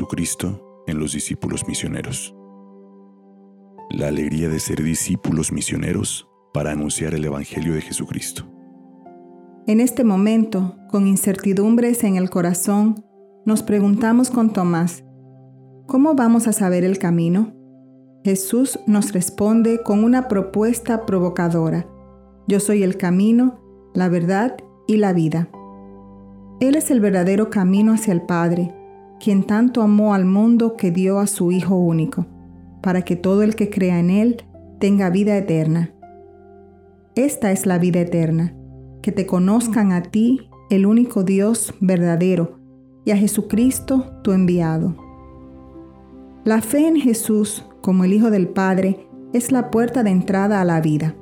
Jesucristo en los discípulos misioneros. La alegría de ser discípulos misioneros para anunciar el Evangelio de Jesucristo. En este momento, con incertidumbres en el corazón, nos preguntamos con Tomás, ¿cómo vamos a saber el camino? Jesús nos responde con una propuesta provocadora. Yo soy el camino, la verdad y la vida. Él es el verdadero camino hacia el Padre, quien tanto amó al mundo que dio a su Hijo único, para que todo el que crea en Él tenga vida eterna. Esta es la vida eterna, que te conozcan a ti, el único Dios verdadero, y a Jesucristo, tu enviado. La fe en Jesús como el Hijo del Padre es la puerta de entrada a la vida.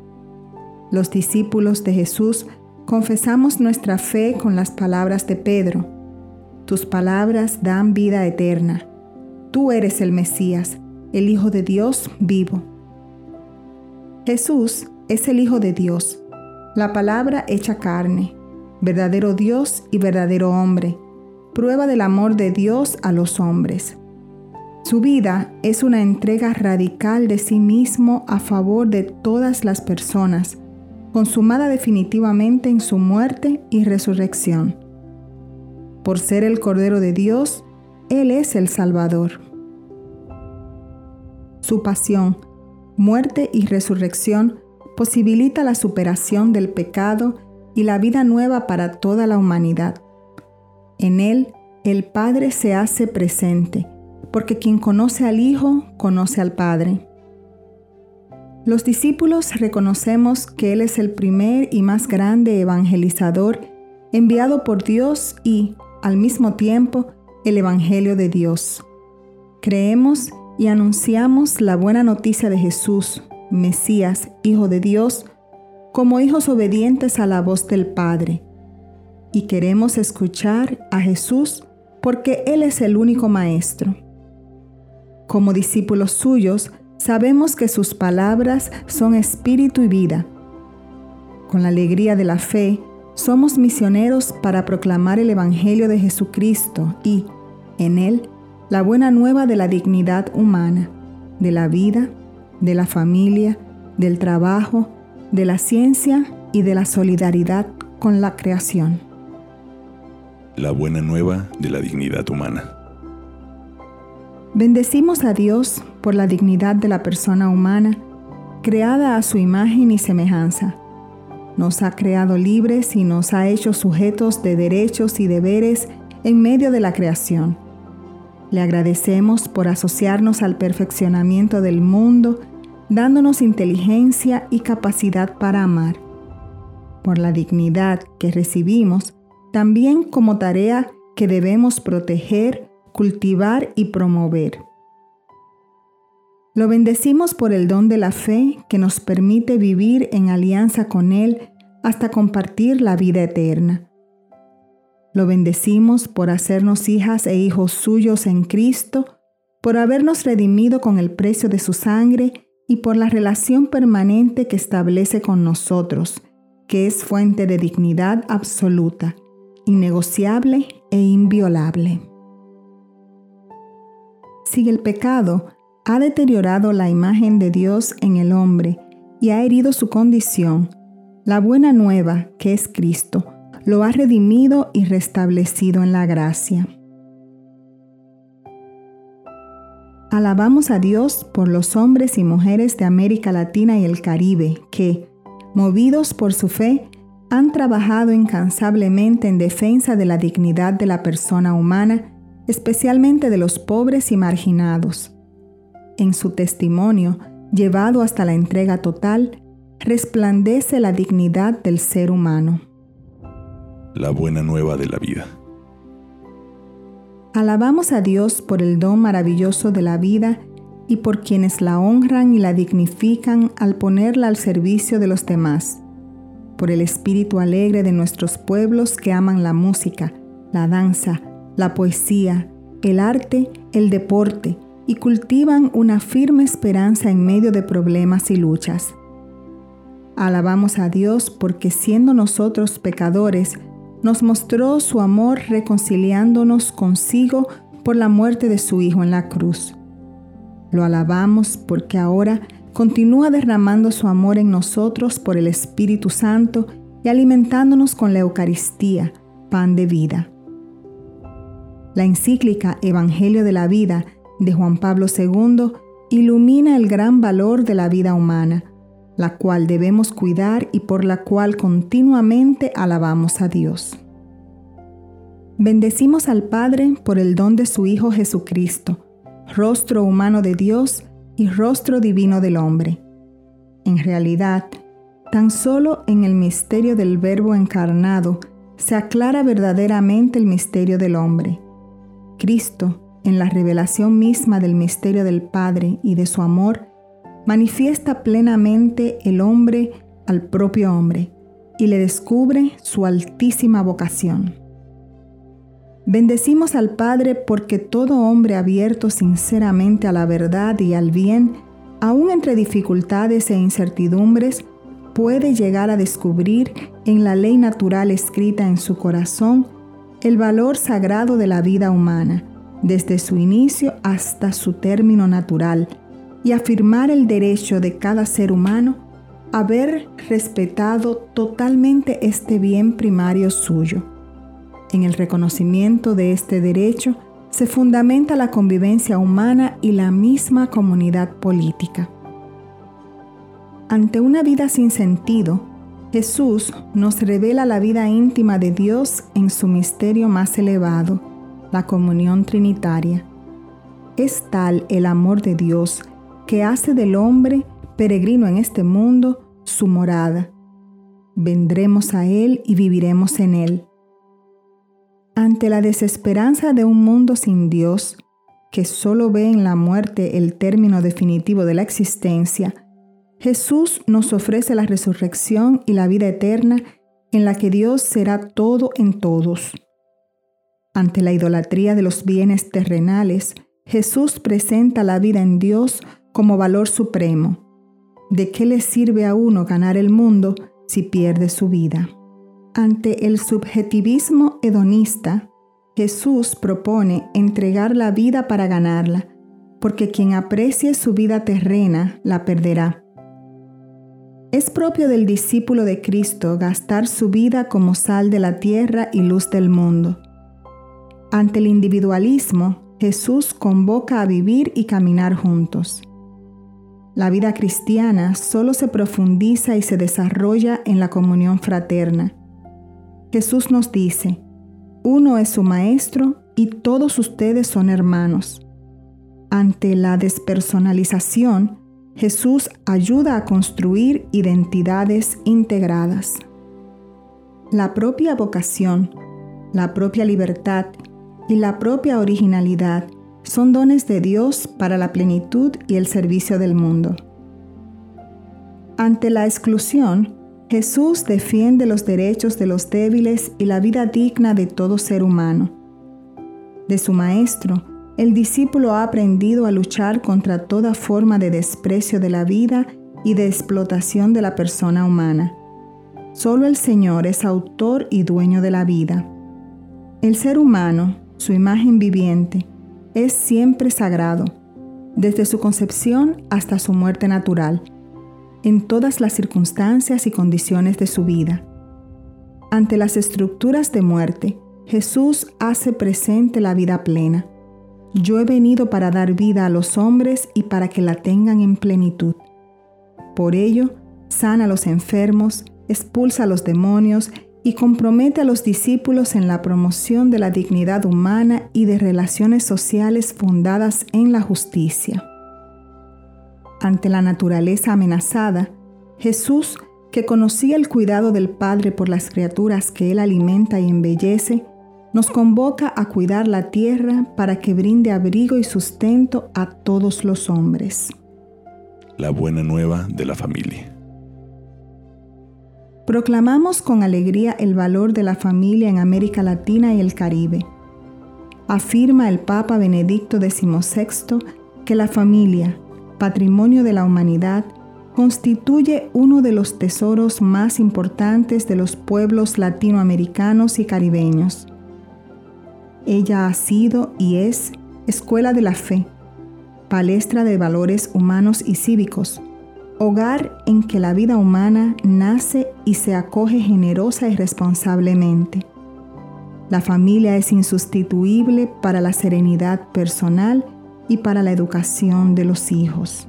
Los discípulos de Jesús confesamos nuestra fe con las palabras de Pedro. Tus palabras dan vida eterna. Tú eres el Mesías, el Hijo de Dios vivo. Jesús es el Hijo de Dios, la palabra hecha carne, verdadero Dios y verdadero hombre, prueba del amor de Dios a los hombres. Su vida es una entrega radical de sí mismo a favor de todas las personas, consumada definitivamente en su muerte y resurrección. Por ser el Cordero de Dios, Él es el Salvador. Su pasión, muerte y resurrección posibilita la superación del pecado y la vida nueva para toda la humanidad. En Él, el Padre se hace presente, porque quien conoce al Hijo, conoce al Padre. Los discípulos reconocemos que Él es el primer y más grande evangelizador enviado por Dios y, al mismo tiempo, el Evangelio de Dios. Creemos y anunciamos la buena noticia de Jesús, Mesías, Hijo de Dios, como hijos obedientes a la voz del Padre. Y queremos escuchar a Jesús porque Él es el único Maestro. Como discípulos suyos, Sabemos que sus palabras son espíritu y vida. Con la alegría de la fe, somos misioneros para proclamar el Evangelio de Jesucristo y, en él, la buena nueva de la dignidad humana, de la vida, de la familia, del trabajo, de la ciencia y de la solidaridad con la creación. La buena nueva de la dignidad humana. Bendecimos a Dios por la dignidad de la persona humana, creada a su imagen y semejanza. Nos ha creado libres y nos ha hecho sujetos de derechos y deberes en medio de la creación. Le agradecemos por asociarnos al perfeccionamiento del mundo, dándonos inteligencia y capacidad para amar. Por la dignidad que recibimos, también como tarea que debemos proteger, cultivar y promover. Lo bendecimos por el don de la fe que nos permite vivir en alianza con Él hasta compartir la vida eterna. Lo bendecimos por hacernos hijas e hijos suyos en Cristo, por habernos redimido con el precio de su sangre y por la relación permanente que establece con nosotros, que es fuente de dignidad absoluta, innegociable e inviolable. Si el pecado ha deteriorado la imagen de Dios en el hombre y ha herido su condición, la buena nueva, que es Cristo, lo ha redimido y restablecido en la gracia. Alabamos a Dios por los hombres y mujeres de América Latina y el Caribe que, movidos por su fe, han trabajado incansablemente en defensa de la dignidad de la persona humana especialmente de los pobres y marginados. En su testimonio, llevado hasta la entrega total, resplandece la dignidad del ser humano. La buena nueva de la vida. Alabamos a Dios por el don maravilloso de la vida y por quienes la honran y la dignifican al ponerla al servicio de los demás, por el espíritu alegre de nuestros pueblos que aman la música, la danza, la poesía, el arte, el deporte y cultivan una firme esperanza en medio de problemas y luchas. Alabamos a Dios porque siendo nosotros pecadores, nos mostró su amor reconciliándonos consigo por la muerte de su Hijo en la cruz. Lo alabamos porque ahora continúa derramando su amor en nosotros por el Espíritu Santo y alimentándonos con la Eucaristía, pan de vida. La encíclica Evangelio de la Vida de Juan Pablo II ilumina el gran valor de la vida humana, la cual debemos cuidar y por la cual continuamente alabamos a Dios. Bendecimos al Padre por el don de su Hijo Jesucristo, rostro humano de Dios y rostro divino del hombre. En realidad, tan solo en el misterio del Verbo encarnado se aclara verdaderamente el misterio del hombre. Cristo, en la revelación misma del misterio del Padre y de su amor, manifiesta plenamente el hombre al propio hombre y le descubre su altísima vocación. Bendecimos al Padre porque todo hombre abierto sinceramente a la verdad y al bien, aun entre dificultades e incertidumbres, puede llegar a descubrir en la ley natural escrita en su corazón el valor sagrado de la vida humana, desde su inicio hasta su término natural, y afirmar el derecho de cada ser humano a ver respetado totalmente este bien primario suyo. En el reconocimiento de este derecho se fundamenta la convivencia humana y la misma comunidad política. Ante una vida sin sentido, Jesús nos revela la vida íntima de Dios en su misterio más elevado, la comunión trinitaria. Es tal el amor de Dios que hace del hombre, peregrino en este mundo, su morada. Vendremos a Él y viviremos en Él. Ante la desesperanza de un mundo sin Dios, que solo ve en la muerte el término definitivo de la existencia, Jesús nos ofrece la resurrección y la vida eterna en la que Dios será todo en todos. Ante la idolatría de los bienes terrenales, Jesús presenta la vida en Dios como valor supremo. ¿De qué le sirve a uno ganar el mundo si pierde su vida? Ante el subjetivismo hedonista, Jesús propone entregar la vida para ganarla, porque quien aprecie su vida terrena la perderá. Es propio del discípulo de Cristo gastar su vida como sal de la tierra y luz del mundo. Ante el individualismo, Jesús convoca a vivir y caminar juntos. La vida cristiana solo se profundiza y se desarrolla en la comunión fraterna, Jesús nos dice, uno es su maestro y todos ustedes son hermanos. Ante la despersonalización, Jesús ayuda a construir identidades integradas. La propia vocación, la propia libertad y la propia originalidad son dones de Dios para la plenitud y el servicio del mundo. Ante la exclusión, Jesús defiende los derechos de los débiles y la vida digna de todo ser humano. De su Maestro, el discípulo ha aprendido a luchar contra toda forma de desprecio de la vida y de explotación de la persona humana. Solo el Señor es autor y dueño de la vida. El ser humano, su imagen viviente, es siempre sagrado, desde su concepción hasta su muerte natural en todas las circunstancias y condiciones de su vida. Ante las estructuras de muerte, Jesús hace presente la vida plena. Yo he venido para dar vida a los hombres y para que la tengan en plenitud. Por ello, sana a los enfermos, expulsa a los demonios y compromete a los discípulos en la promoción de la dignidad humana y de relaciones sociales fundadas en la justicia. Ante la naturaleza amenazada, Jesús, que conocía el cuidado del Padre por las criaturas que Él alimenta y embellece, nos convoca a cuidar la tierra para que brinde abrigo y sustento a todos los hombres. La buena nueva de la familia. Proclamamos con alegría el valor de la familia en América Latina y el Caribe. Afirma el Papa Benedicto XVI que la familia, patrimonio de la humanidad, constituye uno de los tesoros más importantes de los pueblos latinoamericanos y caribeños. Ella ha sido y es escuela de la fe, palestra de valores humanos y cívicos, hogar en que la vida humana nace y se acoge generosa y responsablemente. La familia es insustituible para la serenidad personal y para la educación de los hijos.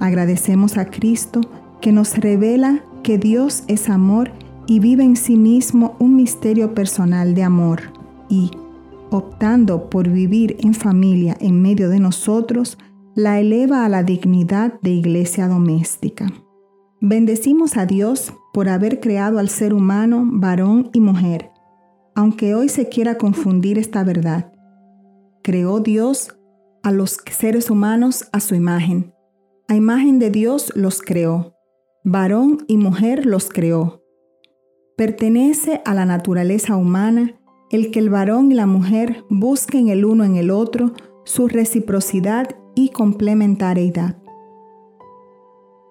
Agradecemos a Cristo que nos revela que Dios es amor y vive en sí mismo un misterio personal de amor y, optando por vivir en familia en medio de nosotros, la eleva a la dignidad de iglesia doméstica. Bendecimos a Dios por haber creado al ser humano varón y mujer, aunque hoy se quiera confundir esta verdad. Creó Dios a los seres humanos a su imagen. A imagen de Dios los creó. Varón y mujer los creó. Pertenece a la naturaleza humana el que el varón y la mujer busquen el uno en el otro su reciprocidad y complementariedad.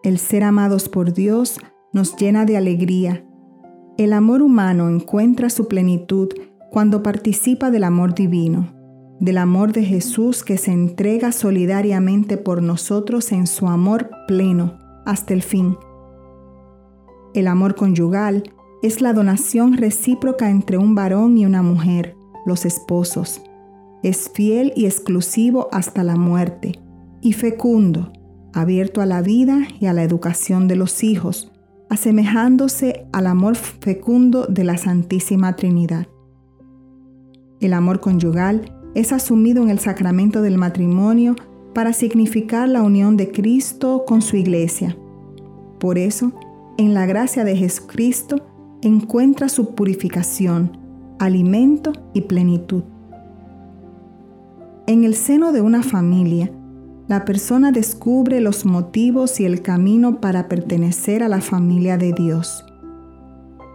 El ser amados por Dios nos llena de alegría. El amor humano encuentra su plenitud cuando participa del amor divino, del amor de Jesús que se entrega solidariamente por nosotros en su amor pleno hasta el fin. El amor conyugal es la donación recíproca entre un varón y una mujer, los esposos es fiel y exclusivo hasta la muerte, y fecundo, abierto a la vida y a la educación de los hijos, asemejándose al amor fecundo de la Santísima Trinidad. El amor conyugal es asumido en el sacramento del matrimonio para significar la unión de Cristo con su iglesia. Por eso, en la gracia de Jesucristo encuentra su purificación, alimento y plenitud. En el seno de una familia, la persona descubre los motivos y el camino para pertenecer a la familia de Dios.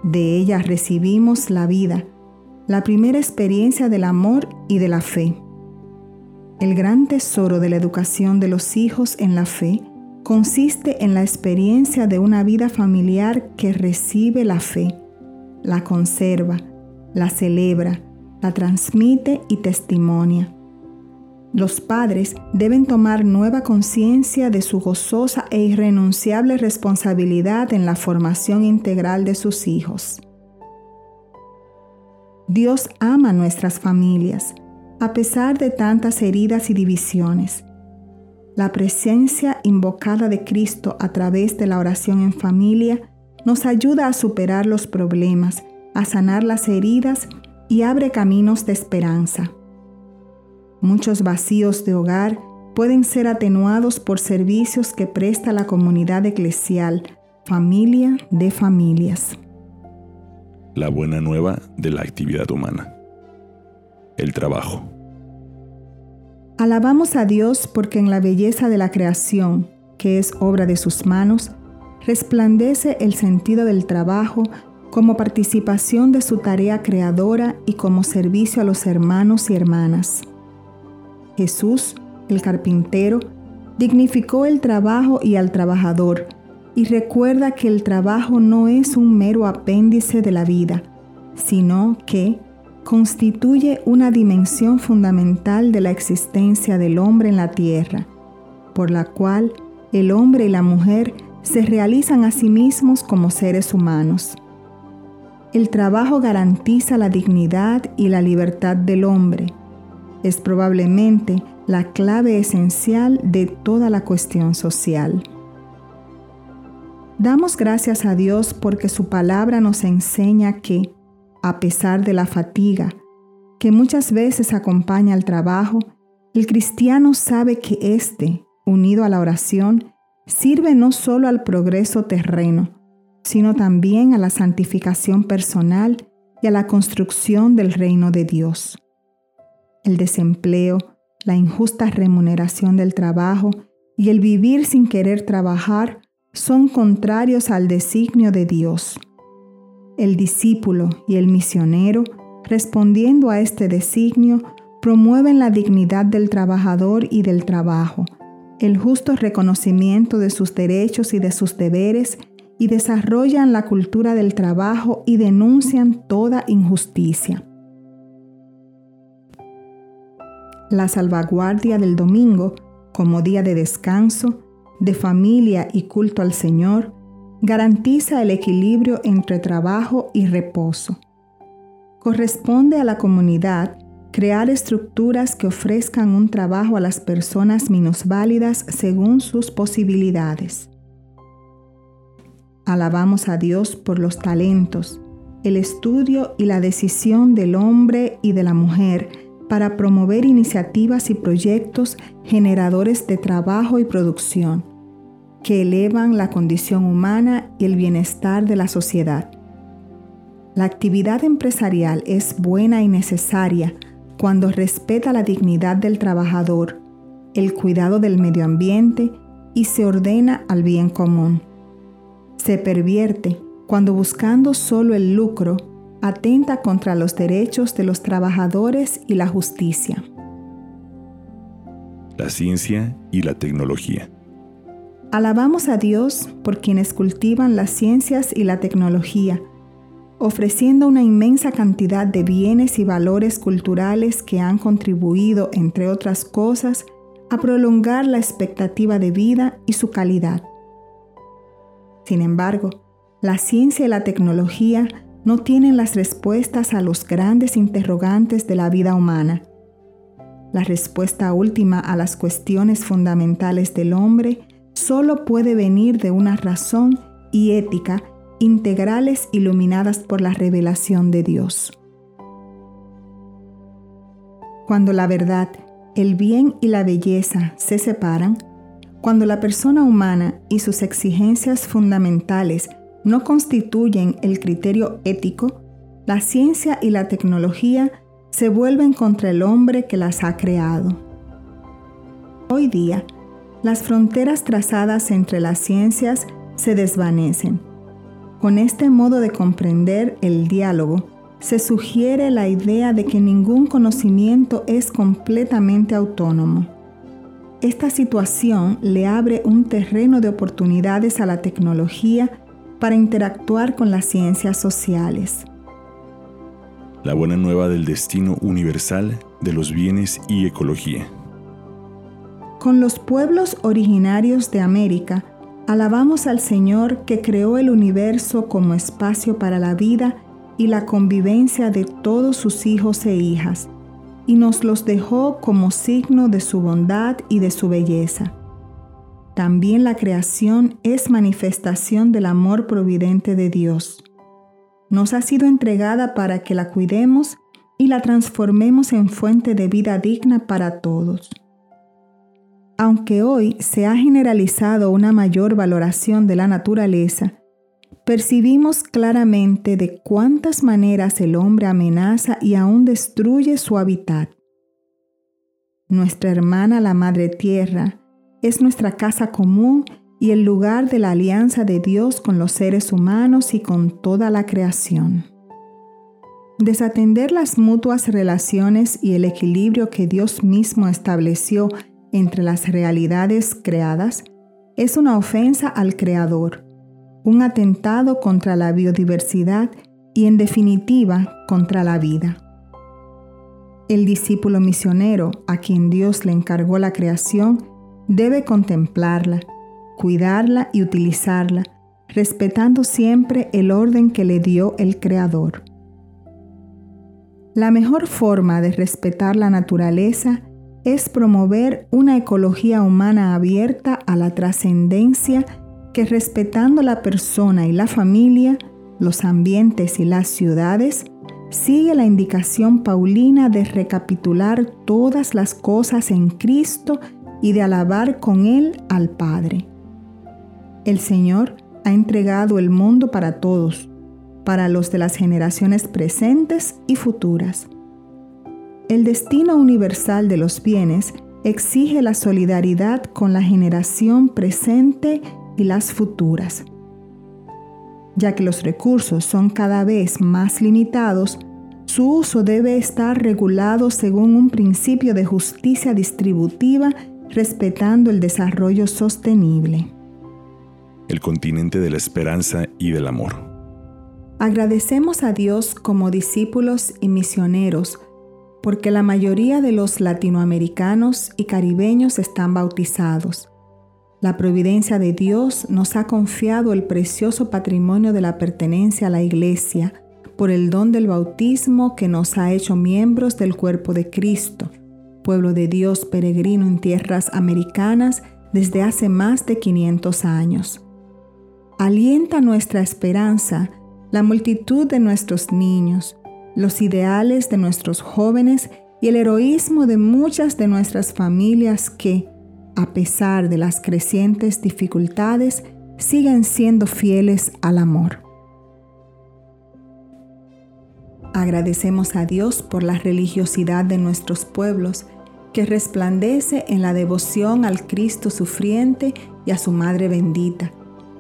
De ella recibimos la vida, la primera experiencia del amor y de la fe. El gran tesoro de la educación de los hijos en la fe consiste en la experiencia de una vida familiar que recibe la fe, la conserva, la celebra, la transmite y testimonia. Los padres deben tomar nueva conciencia de su gozosa e irrenunciable responsabilidad en la formación integral de sus hijos. Dios ama nuestras familias, a pesar de tantas heridas y divisiones. La presencia invocada de Cristo a través de la oración en familia nos ayuda a superar los problemas, a sanar las heridas y abre caminos de esperanza. Muchos vacíos de hogar pueden ser atenuados por servicios que presta la comunidad eclesial, familia de familias. La buena nueva de la actividad humana. El trabajo. Alabamos a Dios porque en la belleza de la creación, que es obra de sus manos, resplandece el sentido del trabajo como participación de su tarea creadora y como servicio a los hermanos y hermanas. Jesús, el carpintero, dignificó el trabajo y al trabajador y recuerda que el trabajo no es un mero apéndice de la vida, sino que constituye una dimensión fundamental de la existencia del hombre en la tierra, por la cual el hombre y la mujer se realizan a sí mismos como seres humanos. El trabajo garantiza la dignidad y la libertad del hombre, es probablemente la clave esencial de toda la cuestión social. Damos gracias a Dios porque su palabra nos enseña que, a pesar de la fatiga que muchas veces acompaña al trabajo, el cristiano sabe que éste, unido a la oración, sirve no solo al progreso terreno, sino también a la santificación personal y a la construcción del reino de Dios el desempleo, la injusta remuneración del trabajo y el vivir sin querer trabajar son contrarios al designio de Dios. El discípulo y el misionero, respondiendo a este designio, promueven la dignidad del trabajador y del trabajo, el justo reconocimiento de sus derechos y de sus deberes, y desarrollan la cultura del trabajo y denuncian toda injusticia. La salvaguardia del domingo como día de descanso, de familia y culto al Señor, garantiza el equilibrio entre trabajo y reposo. Corresponde a la comunidad crear estructuras que ofrezcan un trabajo a las personas minusválidas según sus posibilidades. Alabamos a Dios por los talentos, el estudio y la decisión del hombre y de la mujer para promover iniciativas y proyectos generadores de trabajo y producción que elevan la condición humana y el bienestar de la sociedad. La actividad empresarial es buena y necesaria cuando respeta la dignidad del trabajador, el cuidado del medio ambiente y se ordena al bien común. Se pervierte cuando buscando solo el lucro, atenta contra los derechos de los trabajadores y la justicia. La ciencia y la tecnología. Alabamos a Dios por quienes cultivan las ciencias y la tecnología, ofreciendo una inmensa cantidad de bienes y valores culturales que han contribuido, entre otras cosas, a prolongar la expectativa de vida y su calidad. Sin embargo, la ciencia y la tecnología no tienen las respuestas a los grandes interrogantes de la vida humana. La respuesta última a las cuestiones fundamentales del hombre solo puede venir de una razón y ética integrales iluminadas por la revelación de Dios. Cuando la verdad, el bien y la belleza se separan, cuando la persona humana y sus exigencias fundamentales no constituyen el criterio ético, la ciencia y la tecnología se vuelven contra el hombre que las ha creado. Hoy día, las fronteras trazadas entre las ciencias se desvanecen con este modo de comprender el diálogo, se sugiere la idea de que ningún conocimiento es completamente autónomo. Esta situación le abre un terreno de oportunidades a la tecnología para interactuar con las ciencias sociales. La buena nueva del destino universal de los bienes y ecología. Con los pueblos originarios de América, Alabamos al Señor que creó el universo como espacio para la vida y la convivencia de todos sus hijos e hijas, y nos los dejó como signo de su bondad y de su belleza. También la creación es manifestación del amor providente de Dios. Nos ha sido entregada para que la cuidemos y la transformemos en fuente de vida digna para todos. Aunque hoy se ha generalizado una mayor valoración de la naturaleza, percibimos claramente de cuántas maneras el hombre amenaza y aún destruye su hábitat. Nuestra hermana la Madre Tierra es nuestra casa común y el lugar de la alianza de Dios con los seres humanos y con toda la creación. Desatender las mutuas relaciones y el equilibrio que Dios mismo estableció entre las realidades creadas es una ofensa al Creador, un atentado contra la biodiversidad y en definitiva contra la vida. El discípulo misionero a quien Dios le encargó la creación debe contemplarla, cuidarla y utilizarla, respetando siempre el orden que le dio el Creador. La mejor forma de respetar la naturaleza es promover una ecología humana abierta a la trascendencia que respetando la persona y la familia, los ambientes y las ciudades, sigue la indicación paulina de recapitular todas las cosas en Cristo y de alabar con Él al Padre. El Señor ha entregado el mundo para todos, para los de las generaciones presentes y futuras. El destino universal de los bienes exige la solidaridad con la generación presente y las futuras. Ya que los recursos son cada vez más limitados, su uso debe estar regulado según un principio de justicia distributiva respetando el desarrollo sostenible. El continente de la esperanza y del amor. Agradecemos a Dios como discípulos y misioneros porque la mayoría de los latinoamericanos y caribeños están bautizados. La providencia de Dios nos ha confiado el precioso patrimonio de la pertenencia a la Iglesia por el don del bautismo que nos ha hecho miembros del cuerpo de Cristo, pueblo de Dios peregrino en tierras americanas desde hace más de 500 años. Alienta nuestra esperanza la multitud de nuestros niños, los ideales de nuestros jóvenes y el heroísmo de muchas de nuestras familias que, a pesar de las crecientes dificultades, siguen siendo fieles al amor. Agradecemos a Dios por la religiosidad de nuestros pueblos, que resplandece en la devoción al Cristo sufriente y a su Madre bendita,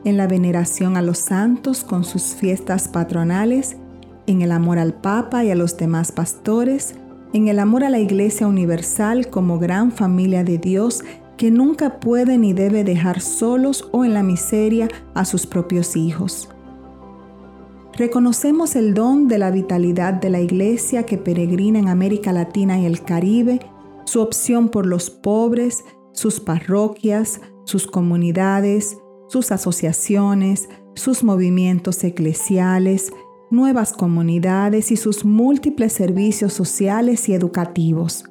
en la veneración a los santos con sus fiestas patronales en el amor al Papa y a los demás pastores, en el amor a la Iglesia Universal como gran familia de Dios que nunca puede ni debe dejar solos o en la miseria a sus propios hijos. Reconocemos el don de la vitalidad de la Iglesia que peregrina en América Latina y el Caribe, su opción por los pobres, sus parroquias, sus comunidades, sus asociaciones, sus movimientos eclesiales, nuevas comunidades y sus múltiples servicios sociales y educativos.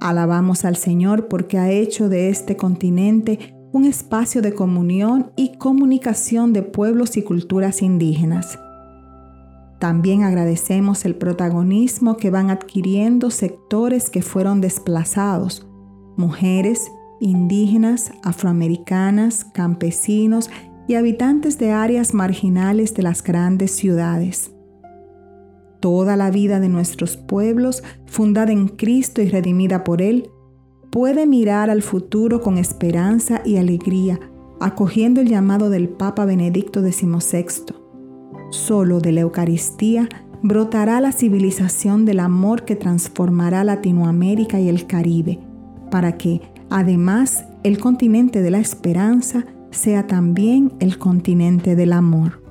Alabamos al Señor porque ha hecho de este continente un espacio de comunión y comunicación de pueblos y culturas indígenas. También agradecemos el protagonismo que van adquiriendo sectores que fueron desplazados, mujeres, indígenas, afroamericanas, campesinos y habitantes de áreas marginales de las grandes ciudades. Toda la vida de nuestros pueblos, fundada en Cristo y redimida por Él, puede mirar al futuro con esperanza y alegría, acogiendo el llamado del Papa Benedicto XVI. Solo de la Eucaristía brotará la civilización del amor que transformará Latinoamérica y el Caribe, para que, además, el continente de la esperanza sea también el continente del amor.